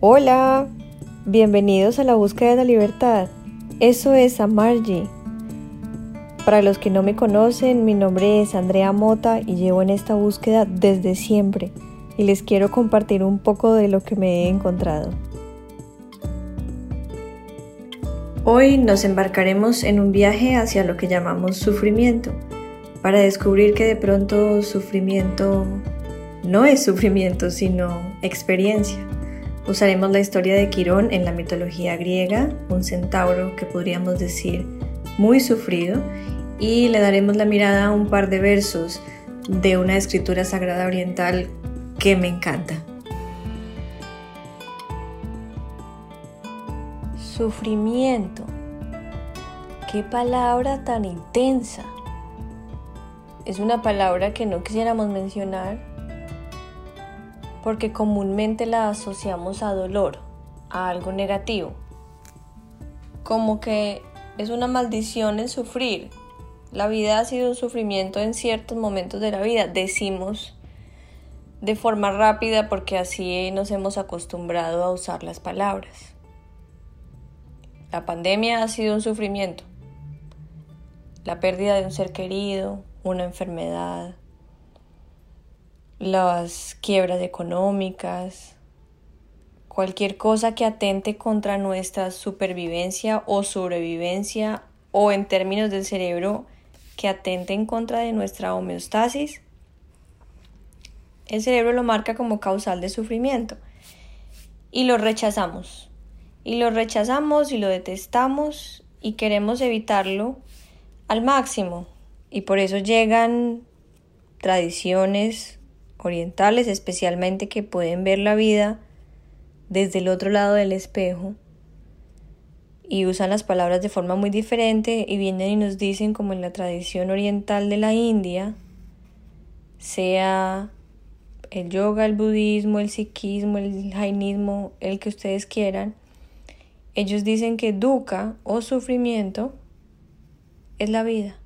Hola, bienvenidos a la búsqueda de la libertad. Eso es Amargi. Para los que no me conocen, mi nombre es Andrea Mota y llevo en esta búsqueda desde siempre y les quiero compartir un poco de lo que me he encontrado. Hoy nos embarcaremos en un viaje hacia lo que llamamos sufrimiento, para descubrir que de pronto sufrimiento no es sufrimiento, sino experiencia. Usaremos la historia de Quirón en la mitología griega, un centauro que podríamos decir muy sufrido, y le daremos la mirada a un par de versos de una escritura sagrada oriental que me encanta. Sufrimiento. Qué palabra tan intensa. Es una palabra que no quisiéramos mencionar porque comúnmente la asociamos a dolor, a algo negativo. Como que es una maldición el sufrir. La vida ha sido un sufrimiento en ciertos momentos de la vida, decimos de forma rápida porque así nos hemos acostumbrado a usar las palabras. La pandemia ha sido un sufrimiento. La pérdida de un ser querido, una enfermedad, las quiebras económicas, cualquier cosa que atente contra nuestra supervivencia o sobrevivencia o en términos del cerebro que atente en contra de nuestra homeostasis, el cerebro lo marca como causal de sufrimiento y lo rechazamos. Y lo rechazamos y lo detestamos y queremos evitarlo al máximo. Y por eso llegan tradiciones orientales especialmente que pueden ver la vida desde el otro lado del espejo y usan las palabras de forma muy diferente y vienen y nos dicen como en la tradición oriental de la India, sea el yoga, el budismo, el sikhismo, el jainismo, el que ustedes quieran, ellos dicen que dukkha o sufrimiento es la vida.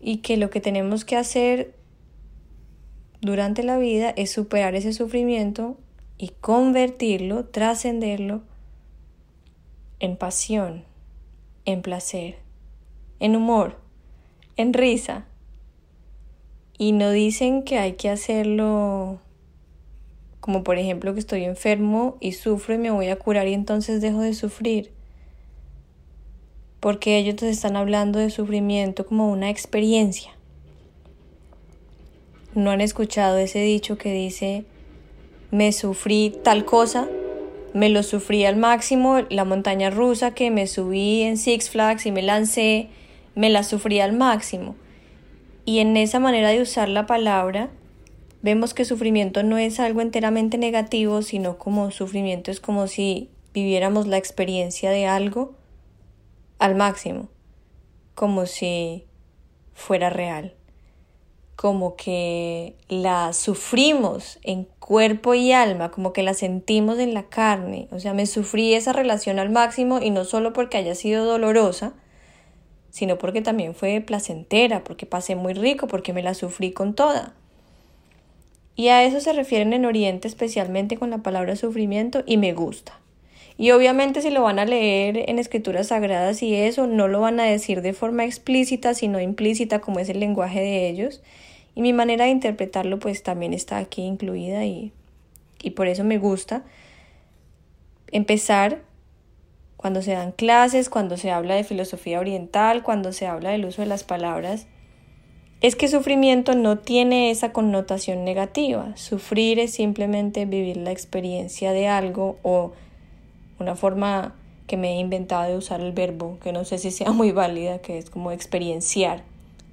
Y que lo que tenemos que hacer durante la vida es superar ese sufrimiento y convertirlo, trascenderlo en pasión, en placer, en humor, en risa. Y no dicen que hay que hacerlo como por ejemplo que estoy enfermo y sufro y me voy a curar y entonces dejo de sufrir. Porque ellos te están hablando de sufrimiento como una experiencia no han escuchado ese dicho que dice, me sufrí tal cosa, me lo sufrí al máximo, la montaña rusa que me subí en Six Flags y me lancé, me la sufrí al máximo. Y en esa manera de usar la palabra, vemos que sufrimiento no es algo enteramente negativo, sino como sufrimiento es como si viviéramos la experiencia de algo al máximo, como si fuera real como que la sufrimos en cuerpo y alma, como que la sentimos en la carne. O sea, me sufrí esa relación al máximo y no solo porque haya sido dolorosa, sino porque también fue placentera, porque pasé muy rico, porque me la sufrí con toda. Y a eso se refieren en Oriente especialmente con la palabra sufrimiento y me gusta. Y obviamente si lo van a leer en escrituras sagradas y eso, no lo van a decir de forma explícita, sino implícita como es el lenguaje de ellos. Mi manera de interpretarlo pues también está aquí incluida y, y por eso me gusta empezar cuando se dan clases, cuando se habla de filosofía oriental, cuando se habla del uso de las palabras, es que sufrimiento no tiene esa connotación negativa. Sufrir es simplemente vivir la experiencia de algo o una forma que me he inventado de usar el verbo, que no sé si sea muy válida, que es como experienciar,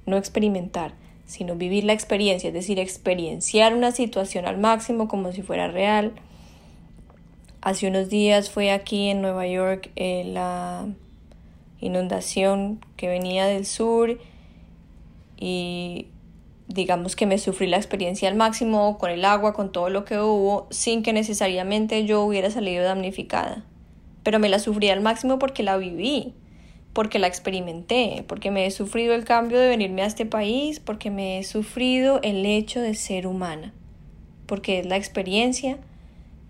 no experimentar sino vivir la experiencia, es decir, experienciar una situación al máximo como si fuera real. Hace unos días fue aquí en Nueva York eh, la inundación que venía del sur y digamos que me sufrí la experiencia al máximo con el agua, con todo lo que hubo, sin que necesariamente yo hubiera salido damnificada. Pero me la sufrí al máximo porque la viví porque la experimenté, porque me he sufrido el cambio de venirme a este país, porque me he sufrido el hecho de ser humana, porque es la experiencia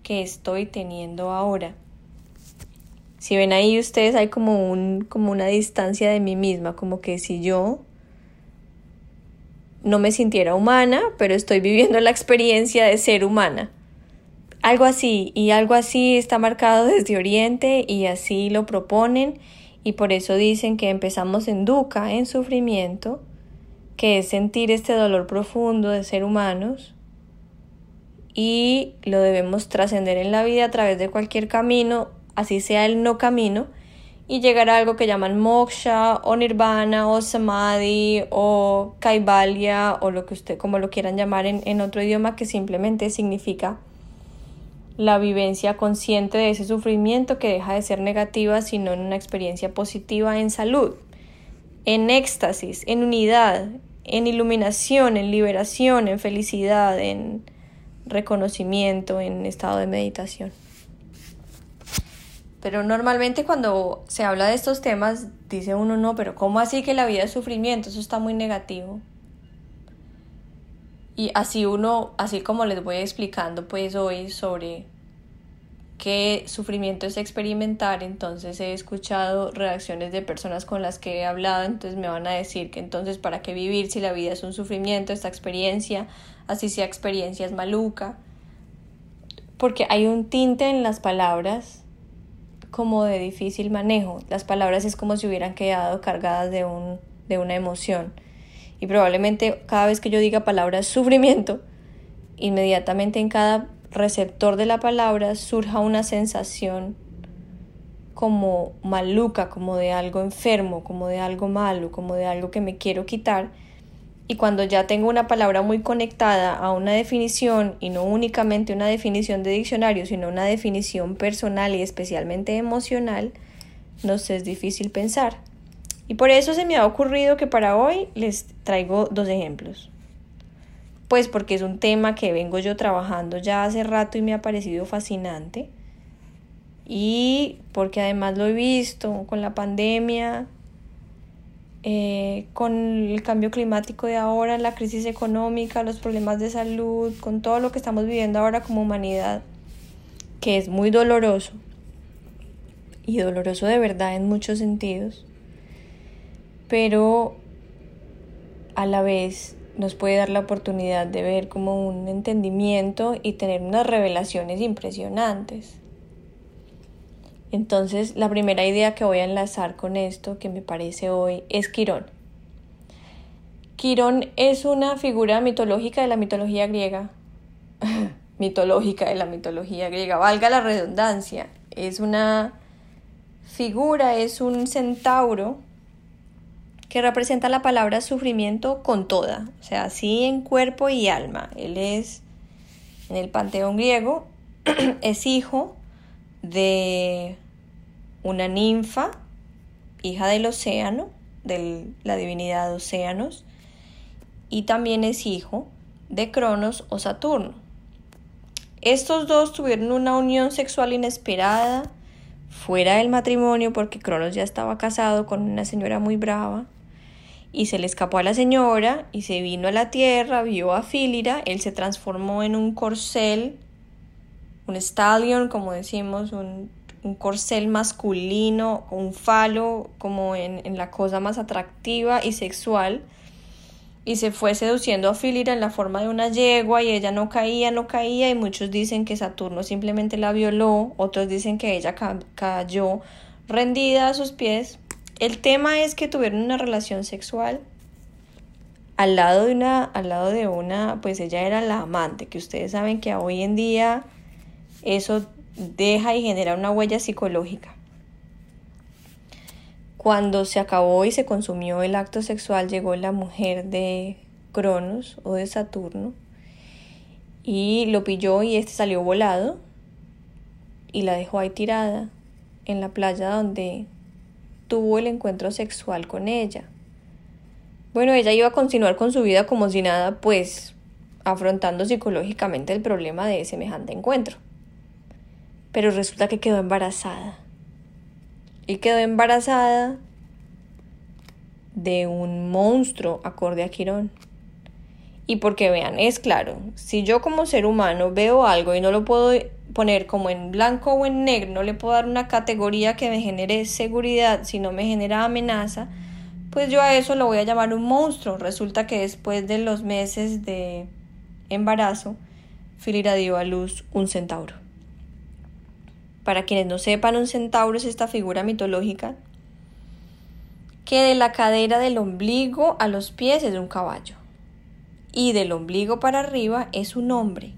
que estoy teniendo ahora. Si ven ahí ustedes hay como un como una distancia de mí misma, como que si yo no me sintiera humana, pero estoy viviendo la experiencia de ser humana. Algo así, y algo así está marcado desde Oriente y así lo proponen y por eso dicen que empezamos en dukkha, en sufrimiento, que es sentir este dolor profundo de ser humanos y lo debemos trascender en la vida a través de cualquier camino, así sea el no camino, y llegar a algo que llaman moksha o nirvana o samadhi o kaivalya o lo que usted como lo quieran llamar en, en otro idioma que simplemente significa la vivencia consciente de ese sufrimiento que deja de ser negativa, sino en una experiencia positiva en salud, en éxtasis, en unidad, en iluminación, en liberación, en felicidad, en reconocimiento, en estado de meditación. Pero normalmente cuando se habla de estos temas dice uno no, pero ¿cómo así que la vida es sufrimiento? Eso está muy negativo. Y así uno, así como les voy explicando pues hoy sobre qué sufrimiento es experimentar, entonces he escuchado reacciones de personas con las que he hablado, entonces me van a decir que entonces para qué vivir si la vida es un sufrimiento, esta experiencia, así sea experiencia es maluca, porque hay un tinte en las palabras como de difícil manejo, las palabras es como si hubieran quedado cargadas de, un, de una emoción y probablemente cada vez que yo diga palabra sufrimiento, inmediatamente en cada receptor de la palabra surja una sensación como maluca, como de algo enfermo, como de algo malo, como de algo que me quiero quitar. Y cuando ya tengo una palabra muy conectada a una definición y no únicamente una definición de diccionario, sino una definición personal y especialmente emocional, nos es difícil pensar. Y por eso se me ha ocurrido que para hoy les traigo dos ejemplos. Pues porque es un tema que vengo yo trabajando ya hace rato y me ha parecido fascinante. Y porque además lo he visto con la pandemia, eh, con el cambio climático de ahora, la crisis económica, los problemas de salud, con todo lo que estamos viviendo ahora como humanidad, que es muy doloroso. Y doloroso de verdad en muchos sentidos pero a la vez nos puede dar la oportunidad de ver como un entendimiento y tener unas revelaciones impresionantes. Entonces, la primera idea que voy a enlazar con esto, que me parece hoy, es Quirón. Quirón es una figura mitológica de la mitología griega. mitológica de la mitología griega, valga la redundancia. Es una figura, es un centauro representa la palabra sufrimiento con toda, o sea, así en cuerpo y alma. Él es, en el panteón griego, es hijo de una ninfa, hija del océano, de la divinidad Océanos, y también es hijo de Cronos o Saturno. Estos dos tuvieron una unión sexual inesperada fuera del matrimonio porque Cronos ya estaba casado con una señora muy brava y se le escapó a la señora y se vino a la tierra, vio a Fílira, él se transformó en un corcel, un stallion, como decimos, un, un corcel masculino, un falo, como en, en, la cosa más atractiva y sexual, y se fue seduciendo a Fílira en la forma de una yegua y ella no caía, no caía, y muchos dicen que Saturno simplemente la violó, otros dicen que ella cayó rendida a sus pies el tema es que tuvieron una relación sexual al lado de una, al lado de una, pues ella era la amante, que ustedes saben que hoy en día eso deja y genera una huella psicológica. Cuando se acabó y se consumió el acto sexual, llegó la mujer de Cronos o de Saturno y lo pilló y este salió volado y la dejó ahí tirada en la playa donde tuvo el encuentro sexual con ella. Bueno, ella iba a continuar con su vida como si nada, pues afrontando psicológicamente el problema de semejante encuentro. Pero resulta que quedó embarazada. Y quedó embarazada de un monstruo acorde a Quirón. Y porque vean, es claro, si yo como ser humano veo algo y no lo puedo poner como en blanco o en negro, no le puedo dar una categoría que me genere seguridad, si no me genera amenaza, pues yo a eso lo voy a llamar un monstruo. Resulta que después de los meses de embarazo, Filira dio a luz un centauro. Para quienes no sepan, un centauro es esta figura mitológica que de la cadera del ombligo a los pies es un caballo y del ombligo para arriba es un hombre.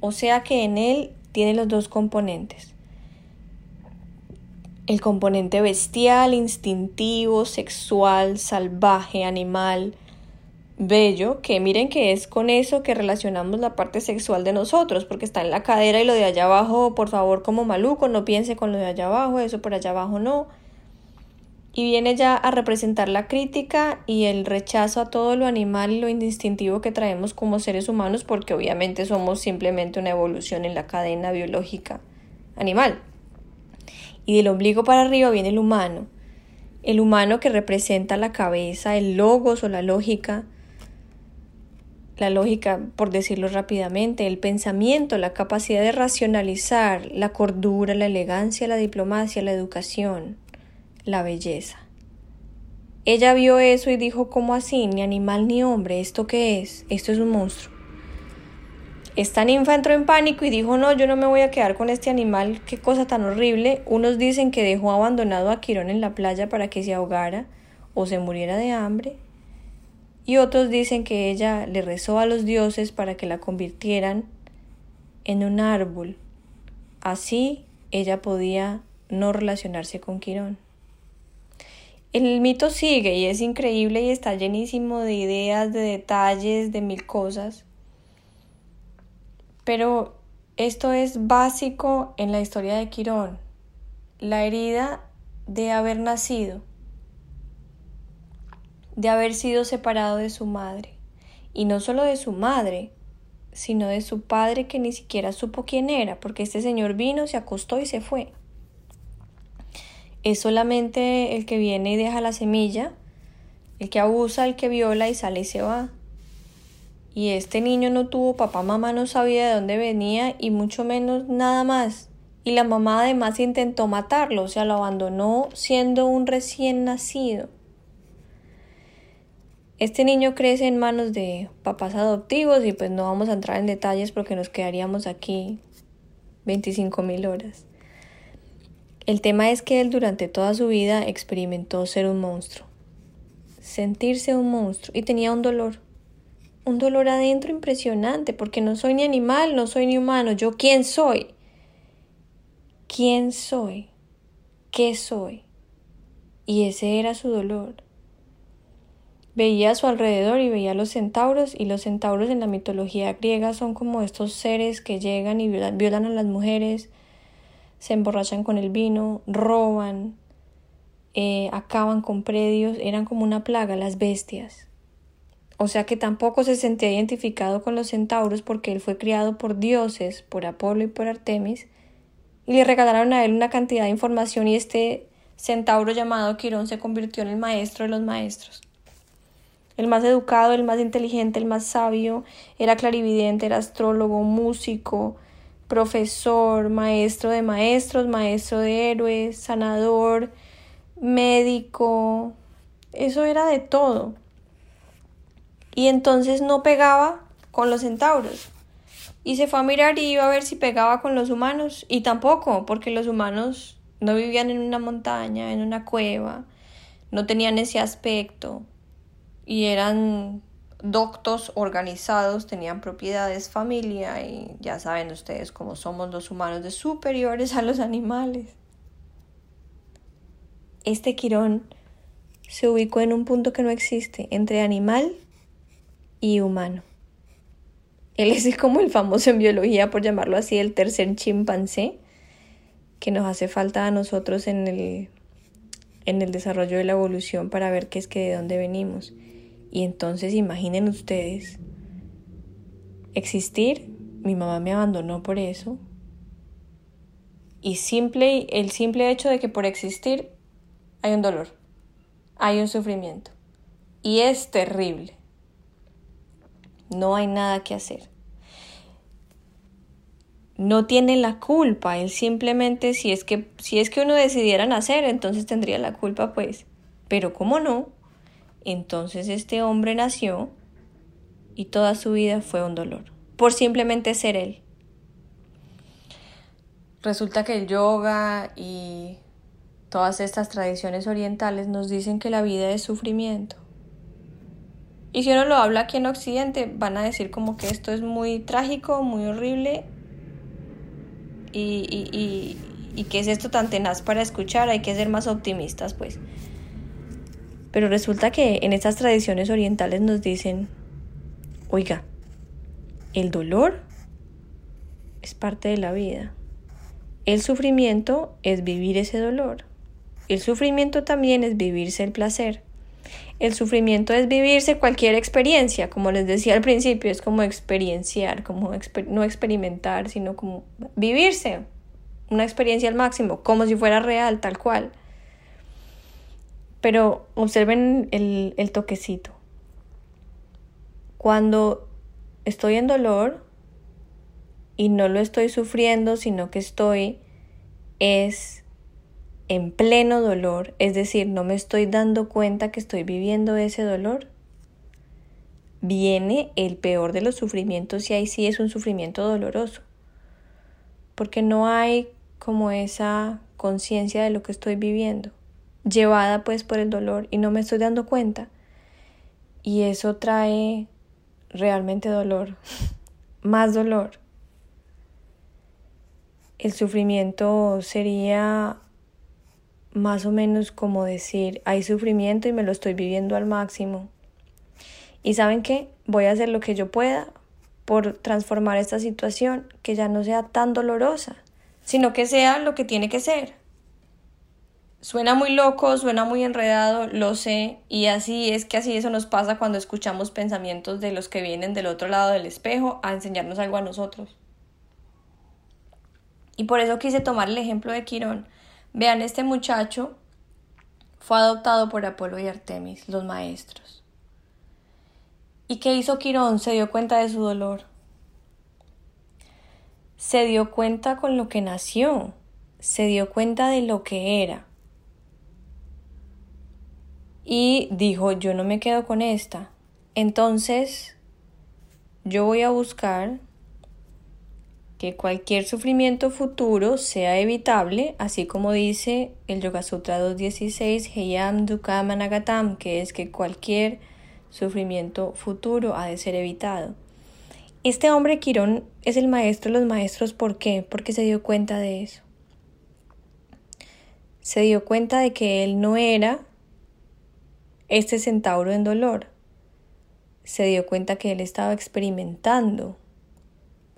O sea que en él tiene los dos componentes. El componente bestial, instintivo, sexual, salvaje, animal, bello, que miren que es con eso que relacionamos la parte sexual de nosotros, porque está en la cadera y lo de allá abajo, por favor, como maluco, no piense con lo de allá abajo, eso por allá abajo no y viene ya a representar la crítica y el rechazo a todo lo animal y lo indistintivo que traemos como seres humanos porque obviamente somos simplemente una evolución en la cadena biológica animal. Y del ombligo para arriba viene el humano, el humano que representa la cabeza, el logos o la lógica, la lógica, por decirlo rápidamente, el pensamiento, la capacidad de racionalizar, la cordura, la elegancia, la diplomacia, la educación la belleza. Ella vio eso y dijo, ¿cómo así? Ni animal ni hombre, ¿esto qué es? Esto es un monstruo. Esta ninfa entró en pánico y dijo, no, yo no me voy a quedar con este animal, qué cosa tan horrible. Unos dicen que dejó abandonado a Quirón en la playa para que se ahogara o se muriera de hambre. Y otros dicen que ella le rezó a los dioses para que la convirtieran en un árbol. Así ella podía no relacionarse con Quirón. El mito sigue y es increíble y está llenísimo de ideas, de detalles, de mil cosas. Pero esto es básico en la historia de Quirón. La herida de haber nacido, de haber sido separado de su madre. Y no solo de su madre, sino de su padre que ni siquiera supo quién era, porque este señor vino, se acostó y se fue es solamente el que viene y deja la semilla, el que abusa, el que viola y sale y se va. Y este niño no tuvo papá, mamá no sabía de dónde venía y mucho menos nada más. Y la mamá además intentó matarlo, o sea, lo abandonó siendo un recién nacido. Este niño crece en manos de papás adoptivos y pues no vamos a entrar en detalles porque nos quedaríamos aquí 25 mil horas. El tema es que él durante toda su vida experimentó ser un monstruo, sentirse un monstruo. Y tenía un dolor, un dolor adentro impresionante porque no soy ni animal, no soy ni humano, yo quién soy, quién soy, qué soy. Y ese era su dolor. Veía a su alrededor y veía a los centauros y los centauros en la mitología griega son como estos seres que llegan y violan, a las mujeres, se emborrachan con el vino, roban, eh, acaban con predios, eran como una plaga las bestias. O sea que tampoco se sentía identificado con los centauros porque él fue criado por dioses, por Apolo y por Artemis, y le regalaron a él una cantidad de información y este centauro llamado Quirón se convirtió en el maestro de los maestros. El más educado, el más inteligente, el más sabio, era clarividente, era astrólogo, músico, profesor, maestro de maestros, maestro de héroes, sanador, médico, eso era de todo. Y entonces no pegaba con los centauros. Y se fue a mirar y iba a ver si pegaba con los humanos. Y tampoco, porque los humanos no vivían en una montaña, en una cueva, no tenían ese aspecto. Y eran doctos organizados, tenían propiedades, familia y ya saben ustedes cómo somos los humanos de superiores a los animales. Este Quirón se ubicó en un punto que no existe entre animal y humano. Él es como el famoso en biología, por llamarlo así, el tercer chimpancé, que nos hace falta a nosotros en el, en el desarrollo de la evolución para ver qué es que de dónde venimos. Y entonces imaginen ustedes existir, mi mamá me abandonó por eso. Y simple, el simple hecho de que por existir hay un dolor, hay un sufrimiento. Y es terrible. No hay nada que hacer. No tiene la culpa, él simplemente si es que si es que uno decidiera nacer, entonces tendría la culpa, pues. Pero como no, entonces este hombre nació y toda su vida fue un dolor, por simplemente ser él. Resulta que el yoga y todas estas tradiciones orientales nos dicen que la vida es sufrimiento. Y si uno lo habla aquí en Occidente, van a decir como que esto es muy trágico, muy horrible y, y, y, que es esto tan tenaz para escuchar, hay que ser más optimistas, pues. Pero resulta que en estas tradiciones orientales nos dicen, oiga, el dolor es parte de la vida. El sufrimiento es vivir ese dolor. El sufrimiento también es vivirse el placer. El sufrimiento es vivirse cualquier experiencia, como les decía al principio, es como experienciar, como no experimentar, sino como vivirse una experiencia al máximo, como si fuera real, tal cual. Pero observen el, el toquecito. Cuando estoy en dolor y no lo estoy sufriendo, sino que estoy es en pleno dolor, es decir, no me estoy dando cuenta que estoy viviendo ese dolor, viene el peor de los sufrimientos y ahí sí es un sufrimiento doloroso, porque no hay como esa conciencia de lo que estoy viviendo, llevada pues por el dolor y no me estoy dando cuenta. Y eso trae realmente dolor, más dolor. El sufrimiento sería más o menos como decir, hay sufrimiento y me lo estoy viviendo al máximo. Y saben qué, voy a hacer lo que yo pueda por transformar esta situación, que ya no sea tan dolorosa, sino que sea lo que tiene que ser. Suena muy loco, suena muy enredado, lo sé, y así es que así eso nos pasa cuando escuchamos pensamientos de los que vienen del otro lado del espejo a enseñarnos algo a nosotros. Y por eso quise tomar el ejemplo de Quirón, Vean, este muchacho fue adoptado por Apolo y Artemis, los maestros. ¿Y qué hizo Quirón? Se dio cuenta de su dolor. Se dio cuenta con lo que nació. Se dio cuenta de lo que era. Y dijo, yo no me quedo con esta. Entonces, yo voy a buscar que cualquier sufrimiento futuro sea evitable, así como dice el Yoga Sutra 2.16, Heyam Dukam Anagatam, que es que cualquier sufrimiento futuro ha de ser evitado. Este hombre Quirón es el maestro de los maestros, ¿por qué? Porque se dio cuenta de eso. Se dio cuenta de que él no era este centauro en dolor. Se dio cuenta que él estaba experimentando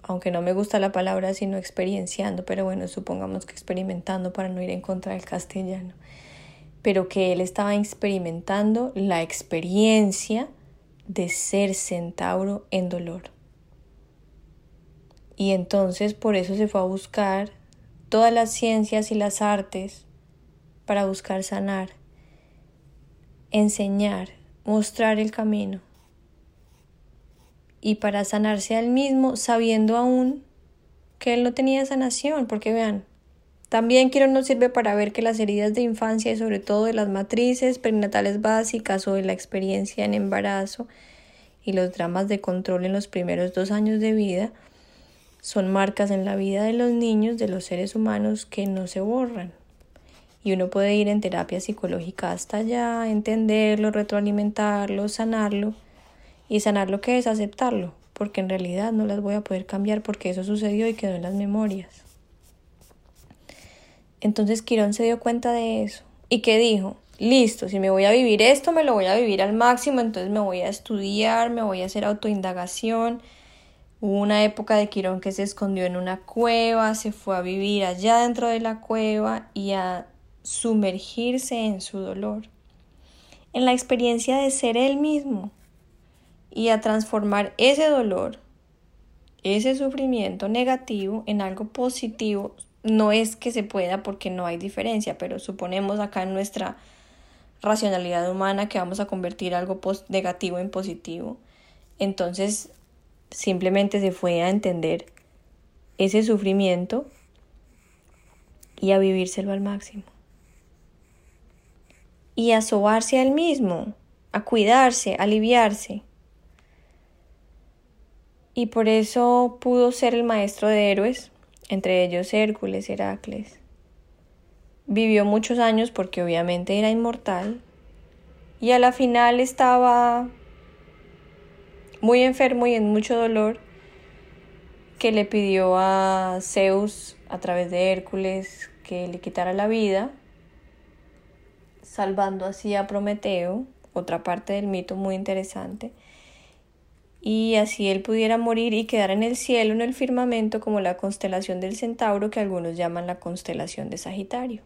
aunque no me gusta la palabra, sino experienciando, pero bueno, supongamos que experimentando para no ir en contra del castellano, pero que él estaba experimentando la experiencia de ser centauro en dolor. Y entonces por eso se fue a buscar todas las ciencias y las artes para buscar sanar, enseñar, mostrar el camino y para sanarse al mismo sabiendo aún que él no tenía sanación, porque vean, también quiero nos sirve para ver que las heridas de infancia y sobre todo de las matrices perinatales básicas o de la experiencia en embarazo y los dramas de control en los primeros dos años de vida son marcas en la vida de los niños, de los seres humanos que no se borran. Y uno puede ir en terapia psicológica hasta allá, entenderlo, retroalimentarlo, sanarlo y sanar lo que es aceptarlo, porque en realidad no las voy a poder cambiar porque eso sucedió y quedó en las memorias. Entonces Quirón se dio cuenta de eso y que dijo, listo, si me voy a vivir esto, me lo voy a vivir al máximo, entonces me voy a estudiar, me voy a hacer autoindagación. Hubo una época de Quirón que se escondió en una cueva, se fue a vivir allá dentro de la cueva y a sumergirse en su dolor, en la experiencia de ser él mismo, y a transformar ese dolor, ese sufrimiento negativo en algo positivo. No es que se pueda porque no hay diferencia, pero suponemos acá en nuestra racionalidad humana que vamos a convertir algo negativo en positivo. Entonces simplemente se fue a entender ese sufrimiento y a vivírselo al máximo. Y a sobarse a él mismo, a cuidarse, a aliviarse. Y por eso pudo ser el maestro de héroes, entre ellos Hércules, Heracles. Vivió muchos años porque obviamente era inmortal y a la final estaba muy enfermo y en mucho dolor que le pidió a Zeus a través de Hércules que le quitara la vida, salvando así a Prometeo, otra parte del mito muy interesante, y así él pudiera morir y quedar en el cielo, en el firmamento, como la constelación del centauro que algunos llaman la constelación de Sagitario.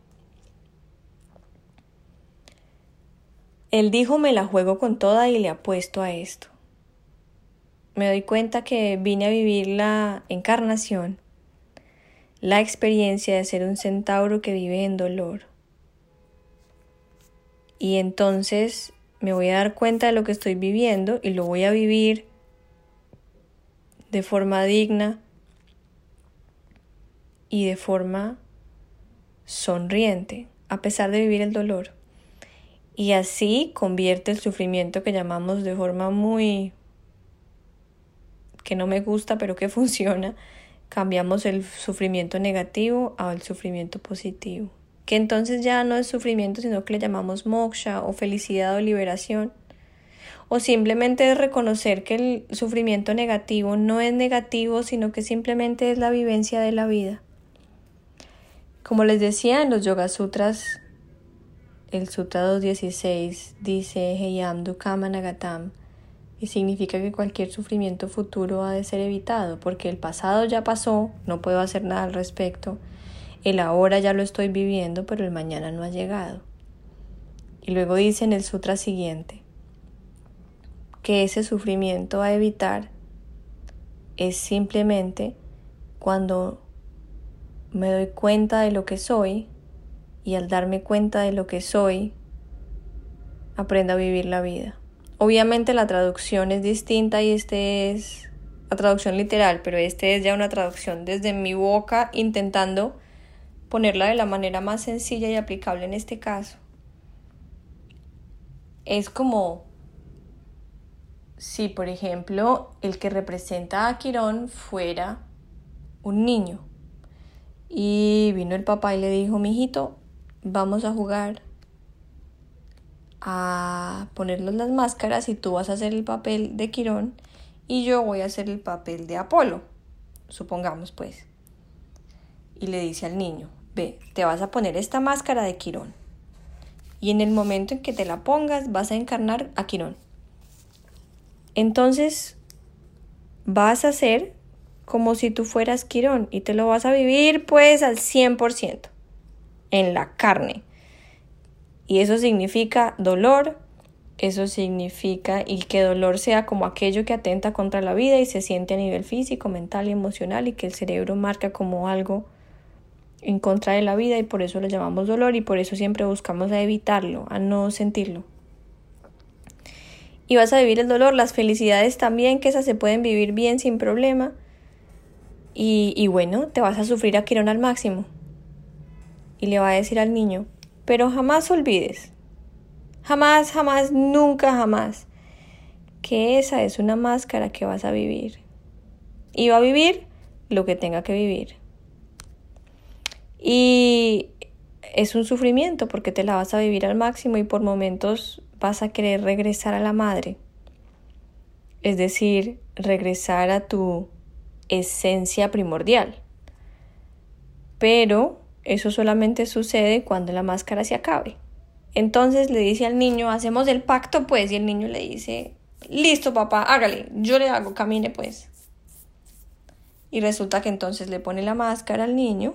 Él dijo me la juego con toda y le apuesto a esto. Me doy cuenta que vine a vivir la encarnación, la experiencia de ser un centauro que vive en dolor. Y entonces me voy a dar cuenta de lo que estoy viviendo y lo voy a vivir de forma digna y de forma sonriente, a pesar de vivir el dolor. Y así convierte el sufrimiento que llamamos de forma muy que no me gusta pero que funciona, cambiamos el sufrimiento negativo al sufrimiento positivo, que entonces ya no es sufrimiento sino que le llamamos moksha o felicidad o liberación o simplemente es reconocer que el sufrimiento negativo no es negativo, sino que simplemente es la vivencia de la vida. Como les decía en los Yoga Sutras, el Sutra 216 dice Heyam Dukkhamanagatam y significa que cualquier sufrimiento futuro ha de ser evitado, porque el pasado ya pasó, no puedo hacer nada al respecto, el ahora ya lo estoy viviendo, pero el mañana no ha llegado. Y luego dice en el sutra siguiente, que ese sufrimiento a evitar es simplemente cuando me doy cuenta de lo que soy y al darme cuenta de lo que soy, aprendo a vivir la vida. Obviamente la traducción es distinta y este es la traducción literal, pero este es ya una traducción desde mi boca intentando ponerla de la manera más sencilla y aplicable en este caso. Es como si, por ejemplo, el que representa a Quirón fuera un niño y vino el papá y le dijo, mijito, vamos a jugar a ponernos las máscaras y tú vas a hacer el papel de Quirón y yo voy a hacer el papel de Apolo, supongamos pues. Y le dice al niño, ve, te vas a poner esta máscara de Quirón. Y en el momento en que te la pongas vas a encarnar a Quirón. Entonces vas a hacer como si tú fueras Quirón y te lo vas a vivir pues al 100% en la carne. Y eso significa dolor, eso significa y que dolor sea como aquello que atenta contra la vida y se siente a nivel físico, mental y emocional y que el cerebro marca como algo en contra de la vida y por eso lo llamamos dolor y por eso siempre buscamos a evitarlo, a no sentirlo y vas a vivir el dolor, las felicidades también, que esas se pueden vivir bien sin problema. Y, y bueno, te vas a sufrir a Quirón al máximo. Y le va a decir al niño, pero jamás olvides, jamás, jamás, nunca, jamás, que esa es una máscara que vas a vivir. Y va a vivir lo que tenga que vivir. Y es un sufrimiento porque te la vas a vivir al máximo y por momentos vas a querer regresar a la madre, es decir, regresar a tu esencia primordial. Pero eso solamente sucede cuando la máscara se acabe. Entonces le dice al niño, hacemos el pacto pues, y el niño le dice, listo papá, hágale, yo le hago, camine pues. Y resulta que entonces le pone la máscara al niño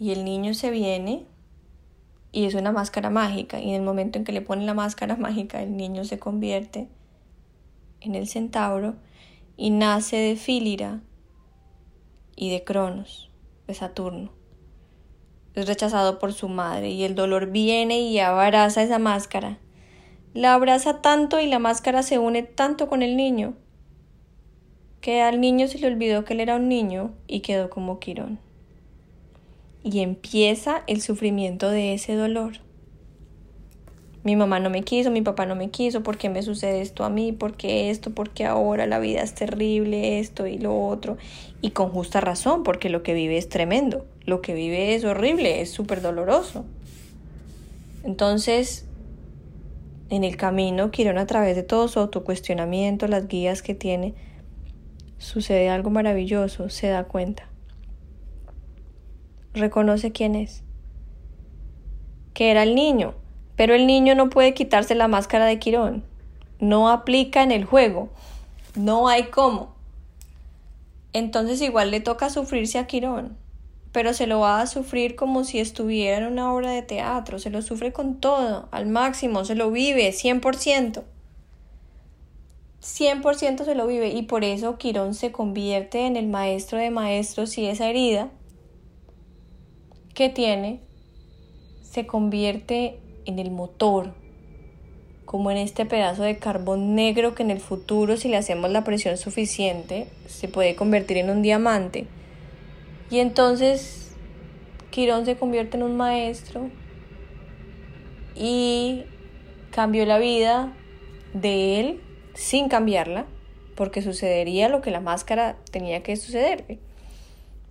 y el niño se viene y es una máscara mágica y en el momento en que le ponen la máscara mágica el niño se convierte en el centauro y nace de Fílira y de Cronos, de Saturno. Es rechazado por su madre y el dolor viene y abraza esa máscara, la abraza tanto y la máscara se une tanto con el niño que al niño se le olvidó que él era un niño y quedó como Quirón. Y empieza el sufrimiento de ese dolor. Mi mamá no me quiso, mi papá no me quiso, ¿por qué me sucede esto a mí? ¿Por qué esto? ¿Por qué ahora la vida es terrible? Esto y lo otro. Y con justa razón, porque lo que vive es tremendo. Lo que vive es horrible, es súper doloroso. Entonces, en el camino, Quirón a través de todo su autocuestionamiento, las guías que tiene, sucede algo maravilloso, se da cuenta. Reconoce quién es. Que era el niño, pero el niño no puede quitarse la máscara de Quirón. No aplica en el juego. No hay cómo. Entonces igual le toca sufrirse a Quirón, pero se lo va a sufrir como si estuviera en una obra de teatro, se lo sufre con todo, al máximo, se lo vive, 100%. 100% se lo vive y por eso Quirón se convierte en el maestro de maestros y esa herida que tiene se convierte en el motor, como en este pedazo de carbón negro que en el futuro si le hacemos la presión suficiente se puede convertir en un diamante. Y entonces Quirón se convierte en un maestro y cambió la vida de él sin cambiarla, porque sucedería lo que la máscara tenía que suceder.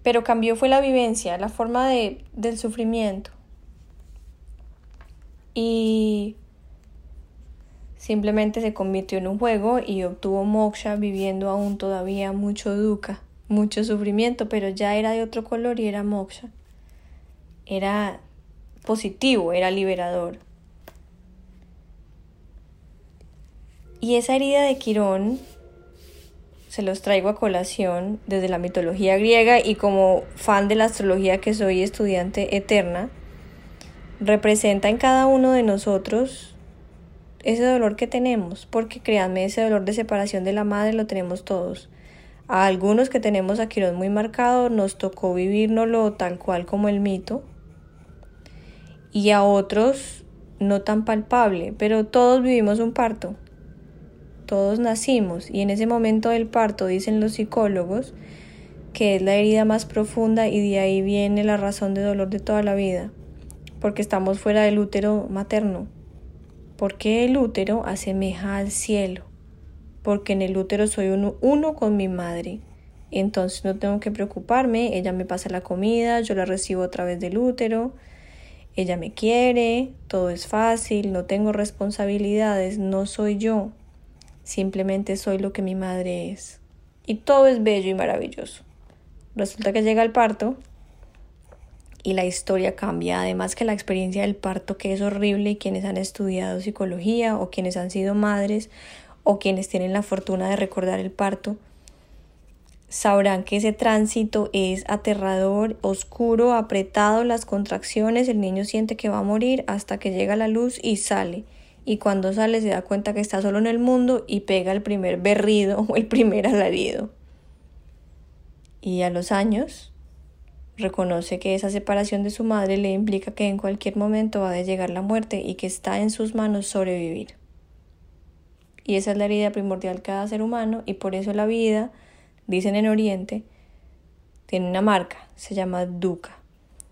Pero cambió fue la vivencia, la forma de, del sufrimiento. Y simplemente se convirtió en un juego y obtuvo moksha viviendo aún todavía mucho dukkha, mucho sufrimiento, pero ya era de otro color y era moksha. Era positivo, era liberador. Y esa herida de Quirón se los traigo a colación desde la mitología griega y como fan de la astrología que soy estudiante eterna, representa en cada uno de nosotros ese dolor que tenemos, porque créanme, ese dolor de separación de la madre lo tenemos todos. A algunos que tenemos a Quirón muy marcado nos tocó vivirnoslo tal cual como el mito, y a otros no tan palpable, pero todos vivimos un parto todos nacimos. Y en ese momento del parto, dicen los psicólogos, que es la herida más profunda y de ahí viene la razón de dolor de toda la vida, porque estamos fuera del útero materno, porque el útero asemeja al cielo, porque en el útero soy uno, uno con mi madre, entonces no tengo que preocuparme, ella me pasa la comida, yo la recibo a través del útero, ella me quiere, todo es fácil, no tengo responsabilidades, no soy yo, Simplemente soy lo que mi madre es. Y todo es bello y maravilloso. Resulta que llega el parto y la historia cambia. Además que la experiencia del parto que es horrible y quienes han estudiado psicología o quienes han sido madres o quienes tienen la fortuna de recordar el parto, sabrán que ese tránsito es aterrador, oscuro, apretado, las contracciones, el niño siente que va a morir hasta que llega la luz y sale y cuando sale se da cuenta que está solo en el mundo y pega el primer berrido o el primer alarido. Y a los años reconoce que esa separación de su madre le implica que en cualquier momento va a llegar la muerte y que está en sus manos sobrevivir. Y esa es la herida primordial de cada ser humano y por eso la vida, dicen en Oriente, tiene una marca, se llama dukkha.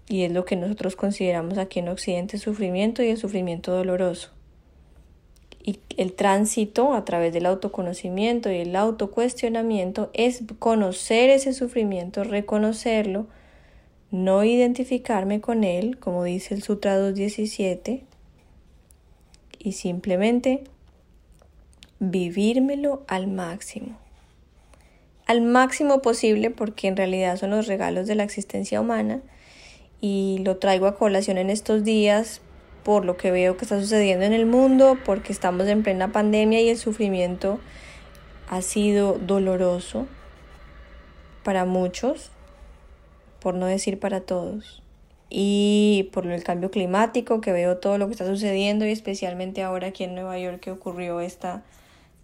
Y es lo que nosotros consideramos aquí en Occidente sufrimiento y el sufrimiento doloroso y el tránsito a través del autoconocimiento y el autocuestionamiento es conocer ese sufrimiento, reconocerlo, no identificarme con él, como dice el Sutra 217, y simplemente vivírmelo al máximo. Al máximo posible porque en realidad son los regalos de la existencia humana y lo traigo a colación en estos días por lo que veo que está sucediendo en el mundo, porque estamos en plena pandemia y el sufrimiento ha sido doloroso para muchos, por no decir para todos. Y por el cambio climático, que veo todo lo que está sucediendo y especialmente ahora aquí en Nueva York que ocurrió esta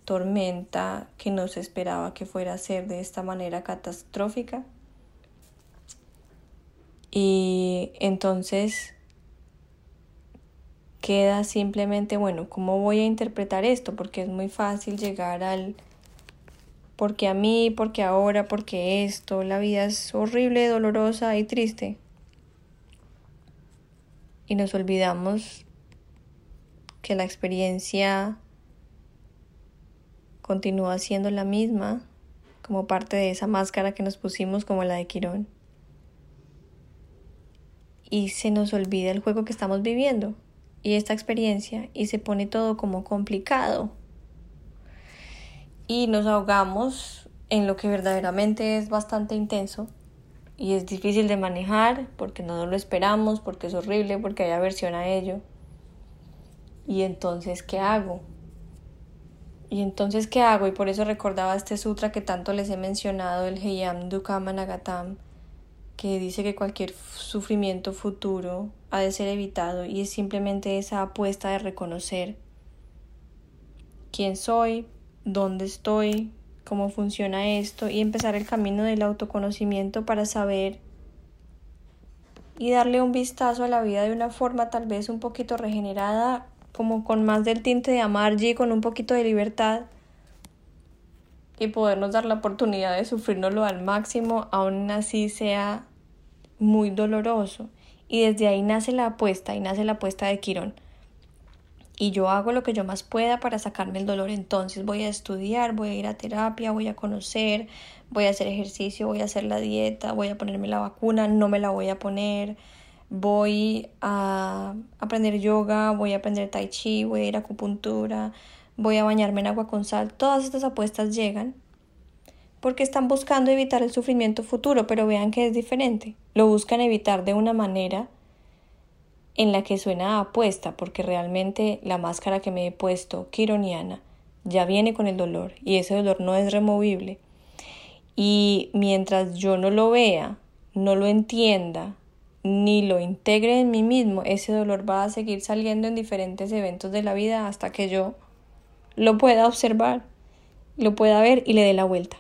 tormenta que no se esperaba que fuera a ser de esta manera catastrófica. Y entonces queda simplemente, bueno, ¿cómo voy a interpretar esto? Porque es muy fácil llegar al porque a mí, porque ahora, porque esto, la vida es horrible, dolorosa y triste. Y nos olvidamos que la experiencia continúa siendo la misma como parte de esa máscara que nos pusimos como la de Quirón. Y se nos olvida el juego que estamos viviendo y esta experiencia y se pone todo como complicado. Y nos ahogamos en lo que verdaderamente es bastante intenso y es difícil de manejar porque no lo esperamos, porque es horrible, porque hay aversión a ello. Y entonces, ¿qué hago? Y entonces, ¿qué hago? Y por eso recordaba este sutra que tanto les he mencionado, el Heyam Dukkhamanagatam, que dice que cualquier sufrimiento futuro ha de ser evitado y es simplemente esa apuesta de reconocer quién soy, dónde estoy, cómo funciona esto y empezar el camino del autoconocimiento para saber y darle un vistazo a la vida de una forma tal vez un poquito regenerada como con más del tinte de Amargi, con un poquito de libertad y podernos dar la oportunidad de sufrirnoslo al máximo, aún así sea muy doloroso. Y desde ahí nace la apuesta, y nace la apuesta de Quirón. Y yo hago lo que yo más pueda para sacarme el dolor. Entonces voy a estudiar, voy a ir a terapia, voy a conocer, voy a hacer ejercicio, voy a hacer la dieta, voy a ponerme la vacuna, no me la voy a poner, voy a aprender yoga, voy a aprender tai chi, voy a ir a acupuntura, voy a bañarme en agua con sal. Todas estas apuestas llegan porque están buscando evitar el sufrimiento futuro, pero vean que es diferente. Lo buscan evitar de una manera en la que suena a apuesta, porque realmente la máscara que me he puesto, quironiana, ya viene con el dolor y ese dolor no es removible. Y mientras yo no lo vea, no lo entienda, ni lo integre en mí mismo, ese dolor va a seguir saliendo en diferentes eventos de la vida hasta que yo lo pueda observar, lo pueda ver y le dé la vuelta.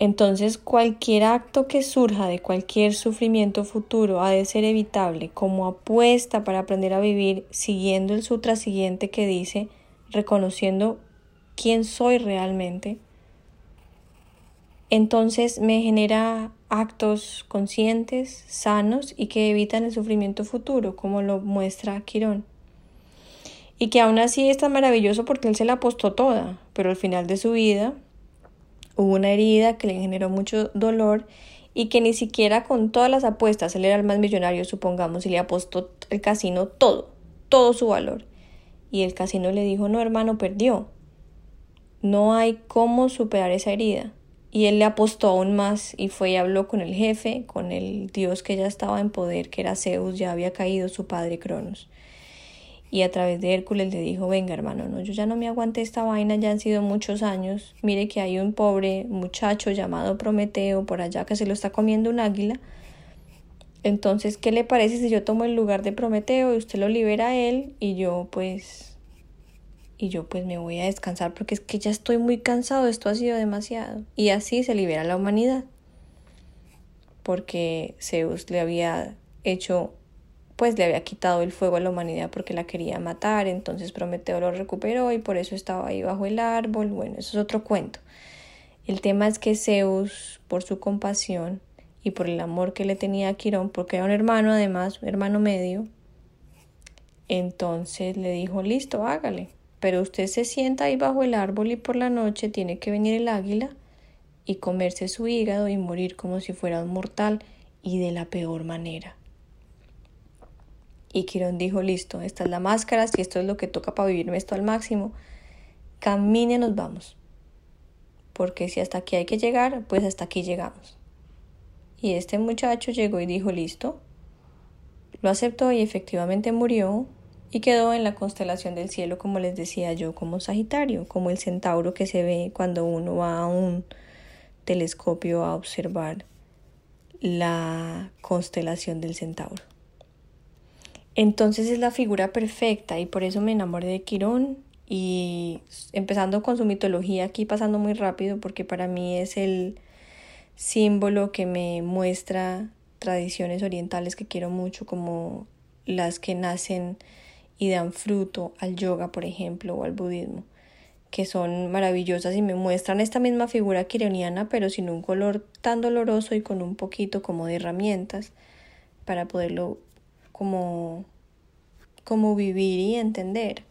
Entonces cualquier acto que surja de cualquier sufrimiento futuro ha de ser evitable como apuesta para aprender a vivir siguiendo el sutra siguiente que dice reconociendo quién soy realmente. Entonces me genera actos conscientes, sanos y que evitan el sufrimiento futuro, como lo muestra Quirón. Y que aún así es tan maravilloso porque él se la apostó toda, pero al final de su vida hubo una herida que le generó mucho dolor y que ni siquiera con todas las apuestas, él era el más millonario, supongamos, y le apostó el casino todo, todo su valor. Y el casino le dijo, no hermano, perdió. No hay cómo superar esa herida. Y él le apostó aún más y fue y habló con el jefe, con el dios que ya estaba en poder, que era Zeus, ya había caído su padre Cronos. Y a través de Hércules le dijo, venga hermano, no, yo ya no me aguanté esta vaina, ya han sido muchos años. Mire que hay un pobre muchacho llamado Prometeo por allá que se lo está comiendo un águila. Entonces, ¿qué le parece si yo tomo el lugar de Prometeo y usted lo libera a él y yo pues y yo pues me voy a descansar porque es que ya estoy muy cansado, esto ha sido demasiado. Y así se libera la humanidad. Porque Zeus le había hecho, pues le había quitado el fuego a la humanidad porque la quería matar, entonces Prometeo lo recuperó y por eso estaba ahí bajo el árbol. Bueno, eso es otro cuento. El tema es que Zeus, por su compasión y por el amor que le tenía a Quirón, porque era un hermano además, un hermano medio, entonces le dijo, listo, hágale pero usted se sienta ahí bajo el árbol y por la noche tiene que venir el águila y comerse su hígado y morir como si fuera un mortal y de la peor manera. Y Quirón dijo, listo, esta es la máscara, si esto es lo que toca para vivirme esto al máximo, camine, nos vamos. Porque si hasta aquí hay que llegar, pues hasta aquí llegamos. Y este muchacho llegó y dijo, listo. Lo aceptó y efectivamente murió y quedó en la constelación del cielo, como les decía yo, como Sagitario, como el centauro que se ve cuando uno va a un telescopio a observar la constelación del centauro. Entonces es la figura perfecta y por eso me enamoré de Quirón y empezando con su mitología aquí pasando muy rápido porque para mí es el símbolo que me muestra tradiciones orientales que quiero mucho como las que nacen y dan fruto al yoga, por ejemplo, o al budismo, que son maravillosas y me muestran esta misma figura kironiana, pero sin un color tan doloroso y con un poquito como de herramientas para poderlo como, como vivir y entender.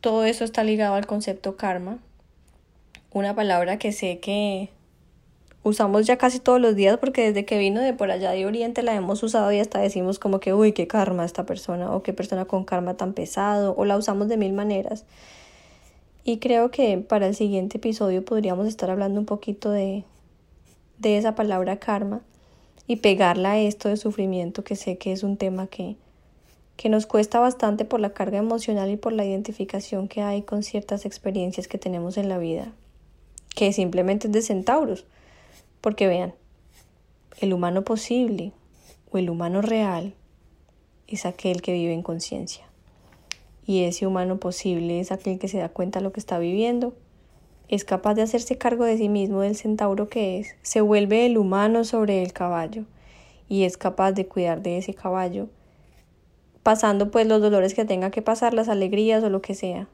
Todo eso está ligado al concepto karma, una palabra que sé que usamos ya casi todos los días porque desde que vino de por allá de Oriente la hemos usado y hasta decimos como que, uy, qué karma esta persona o qué persona con karma tan pesado o la usamos de mil maneras. Y creo que para el siguiente episodio podríamos estar hablando un poquito de, de esa palabra karma y pegarla a esto de sufrimiento que sé que es un tema que, que nos cuesta bastante por la carga emocional y por la identificación que hay con ciertas experiencias que tenemos en la vida, que simplemente es de centauros porque vean, el humano posible o el humano real es aquel que vive en conciencia. Y ese humano posible es aquel que se da cuenta de lo que está viviendo, es capaz de hacerse cargo de sí mismo, del centauro que es, se vuelve el humano sobre el caballo y es capaz de cuidar de ese caballo, pasando pues los dolores que tenga que pasar, las alegrías o lo que sea.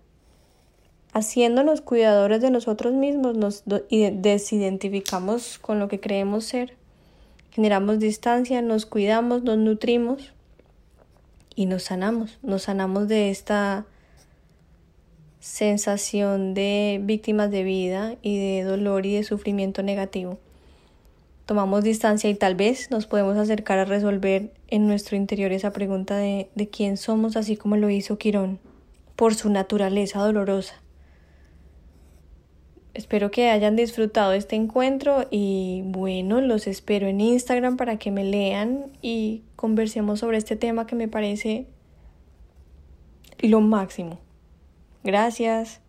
Haciéndonos cuidadores de nosotros mismos, nos desidentificamos con lo que creemos ser, generamos distancia, nos cuidamos, nos nutrimos y nos sanamos, nos sanamos de esta sensación de víctimas de vida y de dolor y de sufrimiento negativo. Tomamos distancia y tal vez nos podemos acercar a resolver en nuestro interior esa pregunta de, de quién somos, así como lo hizo Quirón, por su naturaleza dolorosa. Espero que hayan disfrutado este encuentro y bueno, los espero en Instagram para que me lean y conversemos sobre este tema que me parece lo máximo. Gracias.